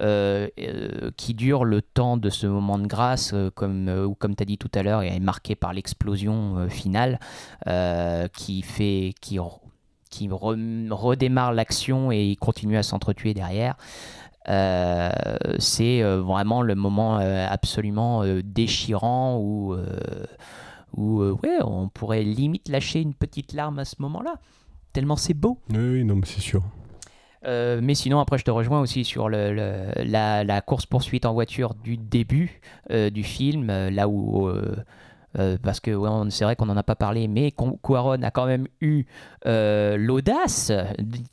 euh, euh, qui dure le temps de ce moment de grâce, euh, comme, comme tu as dit tout à l'heure, est marqué par l'explosion finale qui fait qui, qui re- redémarre l'action et continue à s'entretuer derrière. C'est vraiment le moment absolument déchirant où, où ouais, on pourrait limite lâcher une petite larme à ce moment-là, tellement c'est beau. Oui, oui, non, mais c'est sûr. Euh, mais sinon, après, je te rejoins aussi sur la, course-poursuite en voiture du début euh, du film, euh, là où. parce que c'est vrai qu'on n'en a pas parlé, mais Cuaron a quand même eu l'audace,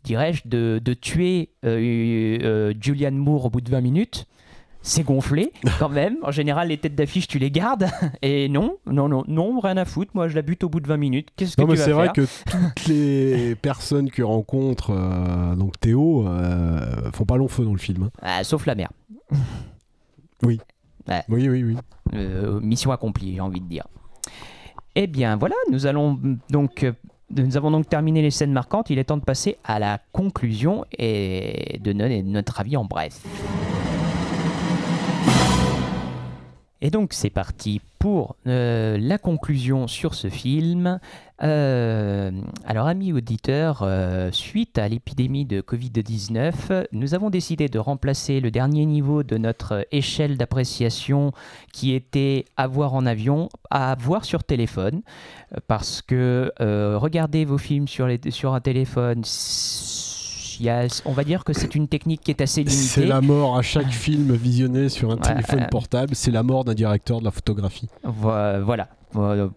dirais-je, de, de tuer Julianne Moore au bout de 20 minutes. C'est gonflé [laughs] quand même. En général, les têtes d'affiche, tu les gardes. [laughs] Et non, non, non, non, rien à foutre. Moi, je la bute au bout de 20 minutes. Qu'est-ce que Non, tu mais vas c'est vrai que [laughs] toutes les personnes que rencontre euh, donc Théo euh, font pas long feu dans le film. hein. Ah, Sauf la mère. Oui, oui, oui. Euh, mission accomplie, j'ai envie de dire. Eh bien, voilà, nous allons donc. euh, nous avons donc terminé les scènes marquantes. Il est temps de passer à la conclusion et de donner notre avis en bref. Et donc c'est parti pour euh, la conclusion sur ce film. Euh, alors amis auditeurs, euh, suite à l'épidémie de Covid-19, nous avons décidé de remplacer le dernier niveau de notre échelle d'appréciation qui était à voir en avion à voir sur téléphone. Parce que regarder vos films sur, sur un téléphone, s- il y a- on va dire que c'est une technique qui est assez limitée. C'est la mort à chaque [laughs] film visionné sur un téléphone portable. C'est la mort d'un directeur de la photographie. Vo- Voilà, Voilà,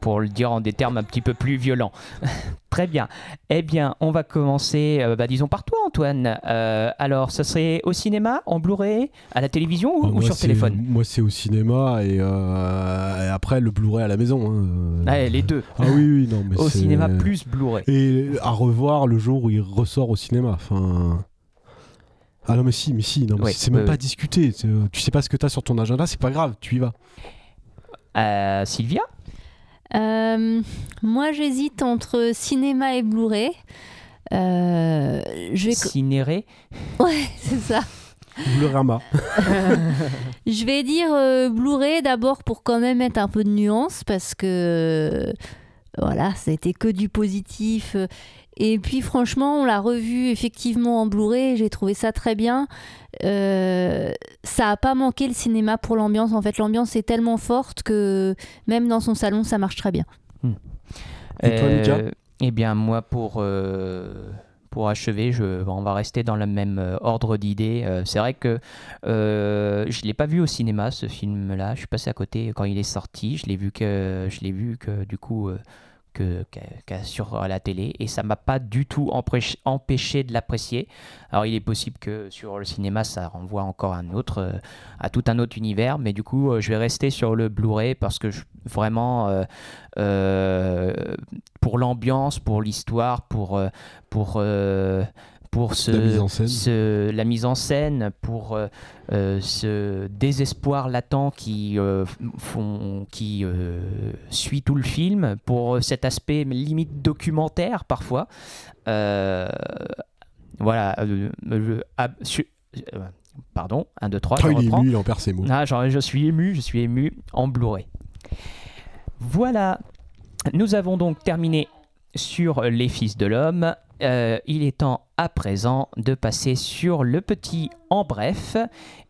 pour le dire en des termes un petit peu plus violents. [laughs] Très bien. Eh bien, on va commencer, euh, bah, disons par toi, Antoine. Euh, alors, ça serait au cinéma, en Blu-ray, à la télévision ou, Ah, sur téléphone? Moi, c'est au cinéma et, euh, et après le Blu-ray à la maison. hein. Ouais, Les deux. Ah oui, oui, non, mais [laughs] Au cinéma plus Blu-ray. Et à revoir le jour où il ressort au cinéma. Enfin. Ah non, mais si, mais si, non, Ouais, c'est même pas discuté. Euh, Tu sais pas ce que t'as sur ton agenda, c'est pas grave, tu y vas. Euh, Sylvia? Euh, moi, j'hésite entre cinéma et Blu-ray. Euh, je vais... co- Cinéré Ouais, [laughs] c'est ça. Blu-rama. [laughs] Je vais dire euh, Blu-ray d'abord pour quand même mettre un peu de nuance parce que euh, voilà, ça a été que du positif. Et puis franchement, on l'a revu effectivement en Blu-ray, j'ai trouvé ça très bien. Euh, ça a pas manqué le cinéma pour l'ambiance. En fait, l'ambiance est tellement forte que même dans son salon, ça marche très bien. Et toi, Lucas Eh bien, moi, pour, euh, pour achever, je, on va rester dans le même euh, ordre d'idées. Euh, c'est vrai que euh, je ne l'ai pas vu au cinéma, ce film-là. Je suis passé à côté quand il est sorti. Je l'ai vu que, je l'ai vu que du coup, euh, sur la télé. Et ça m'a pas du tout empêché, de l'apprécier. Alors, il est possible que sur le cinéma, ça renvoie encore un autre, euh, à tout un autre univers. Mais du coup, euh, je vais rester sur le Blu-ray parce que vraiment, euh, euh, pour l'ambiance, pour l'histoire, pour, euh, pour, euh, pour ce, La mise en scène. ce- la mise en scène, pour euh, euh, ce désespoir latent qui, euh, font, qui euh, suit tout le film, pour cet aspect limite documentaire parfois. Voilà. ah, pardon, 1, 2, 3, Ah, je il est reprends. ému, il en perd ses mots. Ah, genre, je suis ému, je suis ému en Blu-ray. Voilà, nous avons donc terminé sur Les Fils de l'Homme. Euh, il est temps à présent de passer sur le petit en bref.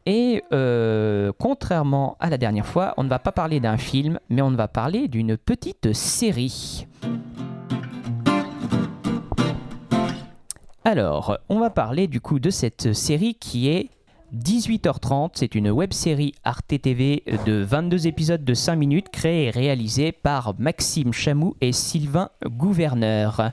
Et euh, contrairement à la dernière fois, on ne va pas parler d'un film, mais on va parler d'une petite série. Alors, on va parler du coup de cette série qui est 18h30, c'est une web série de 22 épisodes de 5 minutes créée et réalisée par Maxime Chamou et Sylvain Gouverneur.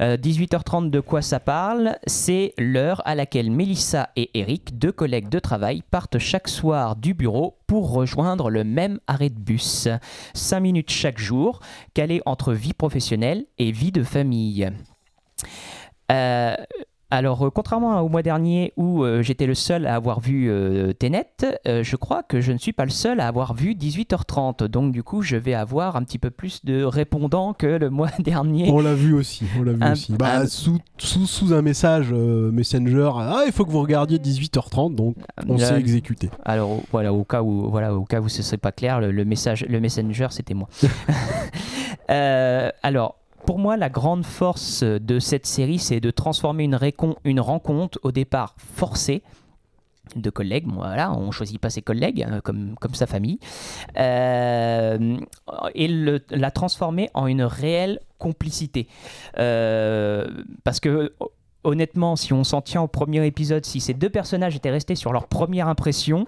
Euh, 18h30, de quoi ça parle? C'est l'heure à laquelle Mélissa et Eric, deux collègues de travail, partent chaque soir du bureau pour rejoindre le même arrêt de bus. 5 minutes chaque jour, calées entre vie professionnelle et vie de famille. Euh, alors, euh, contrairement au mois dernier où euh, j'étais le seul à avoir vu euh, Tenet, euh, je crois que je ne suis pas le seul à avoir vu 18h30. Donc, du coup, je vais avoir un petit peu plus de répondants que le mois [laughs] dernier. On l'a vu aussi, on l'a vu Un- aussi. Bah, un- sous, sous, sous un message Messenger, ah, il faut que vous regardiez 18h30, donc on s'est exécuté. Alors voilà, au cas où voilà, au cas où ce serait pas clair, le, le message, le messenger, c'était moi. [laughs] Alors. Pour moi, la grande force de cette série, c'est de transformer une, rencontre au départ forcée de collègues, voilà, on choisit pas ses collègues hein, comme, comme sa famille, euh, et la transformer en une réelle complicité. Euh, parce que honnêtement, si on s'en tient au premier épisode, si ces deux personnages étaient restés sur leur première impression,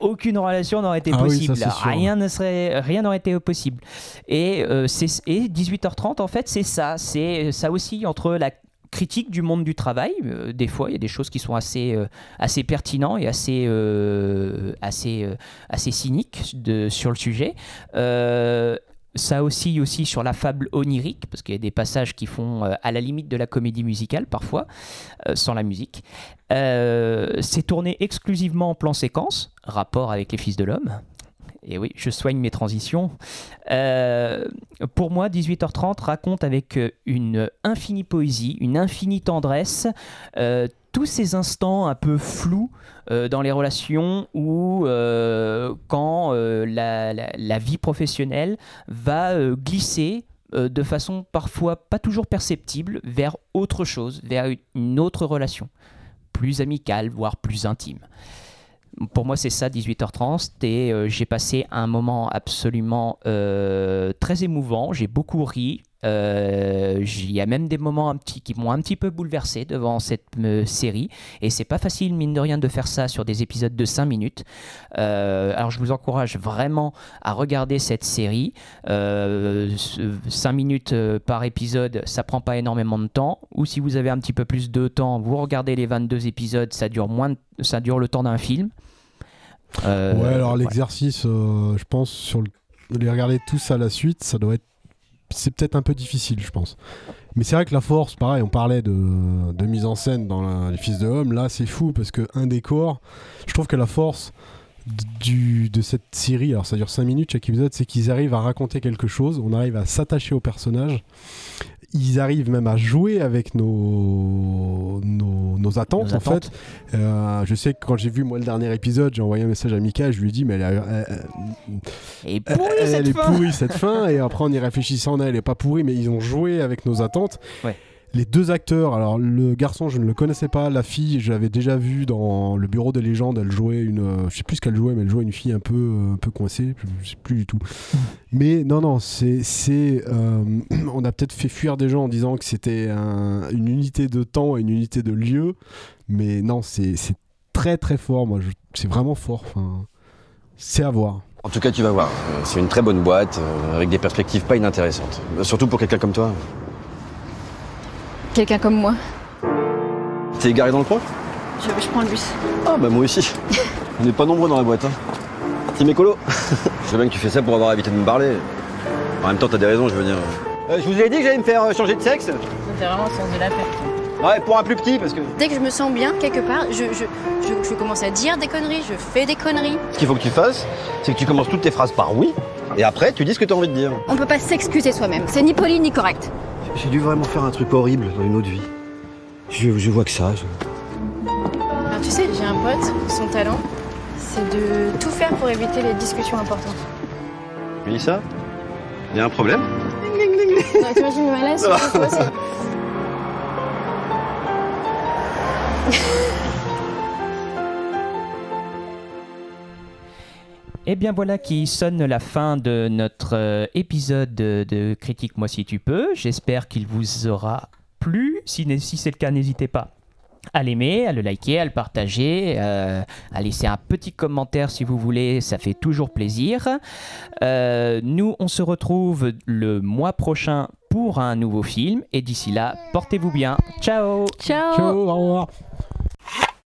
aucune relation n'aurait été Ah oui, possible. ça, rien ne serait, rien n'aurait été possible. Et, euh, c'est- et 18h30, en fait, c'est ça. C'est ça aussi entre la critique du monde du travail. euh, des fois, il y a des choses qui sont assez, euh, assez pertinentes et assez, euh, assez, euh, assez cyniques de, sur le sujet. Euh, ça aussi aussi sur la fable onirique, parce qu'il y a des passages qui font euh, à la limite de la comédie musicale parfois, euh, sans la musique. Euh, c'est tourné exclusivement en plan séquence, rapport avec les Fils de l'Homme. Et oui, je soigne mes transitions. Euh, pour moi, 18h30 raconte avec euh, une infinie poésie, une infinie tendresse, euh, tous ces instants un peu flous dans les relations où, quand la, vie professionnelle va glisser de façon parfois pas toujours perceptible vers autre chose, vers une autre relation, plus amicale, voire plus intime. Pour moi, c'est ça, 18h30. Et euh, j'ai passé un moment absolument euh, très émouvant. J'ai beaucoup ri. Euh, Il y a même des moments un petit, qui m'ont un petit peu bouleversé devant cette série. Et c'est pas facile, mine de rien, de faire ça sur des épisodes de 5 minutes. Alors, je vous encourage vraiment à regarder cette série. Euh, 5 minutes par épisode, ça prend pas énormément de temps. Ou si vous avez un petit peu plus de temps, vous regardez les 22 épisodes, ça dure, moins ça dure le temps d'un film. Euh, ouais, alors ouais. l'exercice, euh, je pense, sur le- les regarder tous à la suite, ça doit être. C'est peut-être un peu difficile, je pense. Mais c'est vrai que la force, pareil, on parlait de, de mise en scène dans la- Les Fils de Homme. Là, c'est fou parce que un décor, je trouve que la force du, de cette série, alors ça dure 5 minutes chaque épisode, c'est qu'ils arrivent à raconter quelque chose, on arrive à s'attacher aux personnages. Ils arrivent même à jouer avec nos, nos, nos attentes, Nos en attentes. fait. Euh, je sais que quand j'ai vu moi le dernier épisode, j'ai envoyé un message à Mika, je lui ai dit mais elle, a- elle- elle- Et pourri elle est fin pourrie cette fin et après en y réfléchissant elle est pas pourrie mais ils ont joué avec nos attentes. Ouais. Les deux acteurs, alors le garçon je ne le connaissais pas, la fille je l'avais déjà vu dans le bureau des légendes, elle jouait une, euh, je sais plus ce qu'elle jouait mais elle jouait une fille un peu, euh, un peu coincée, je sais plus du tout. Mais non non c'est, c'est euh, [clears throat] on a peut-être fait fuir des gens en disant que c'était un- une unité de temps et une unité de lieu, mais non c'est, c'est très très fort, moi c'est vraiment fort, enfin, c'est à voir. En tout cas, tu vas voir. C'est une très bonne boîte, avec des perspectives pas inintéressantes. Surtout pour quelqu'un comme toi. Quelqu'un comme moi. T'es garé dans le coin Je, je prends le bus. Ah, bah moi aussi. [laughs] On n'est pas nombreux dans la boîte. Hein. Team écolo [laughs] Je sais bien que tu fais ça pour avoir évité de me parler. En même temps, t'as des raisons, je veux dire. Euh, je vous ai dit que j'allais me faire euh, changer de sexe C'est vraiment le sens de l'affaire. Ouais, pour un plus petit, parce que. Dès que je me sens bien quelque part, je, je, je, je commence à dire des conneries, je fais des conneries. Ce qu'il faut que tu fasses, c'est que tu commences toutes tes phrases par oui, et après, tu dis ce que t'as envie de dire. On peut pas s'excuser soi-même. C'est ni poli ni correct. J'ai dû vraiment faire un truc horrible dans une autre vie. Je, je vois que ça. je- Alors tu sais, j'ai un pote, son talent, c'est de tout faire pour éviter les discussions importantes. Tu dis ça Y a un problème Non, T'imagines le malaise. [laughs] Et bien voilà qui sonne la fin de notre euh, épisode de, de Critique-moi si tu peux. J'espère qu'il vous aura plu. Si c'est le cas, n'hésitez pas à l'aimer, à le liker, à le partager, euh, à laisser un petit commentaire si vous voulez, ça fait toujours plaisir. Euh, nous, on se retrouve le mois prochain pour un nouveau film et d'ici là, portez-vous bien. Ciao Ciao. Ciao, au revoir.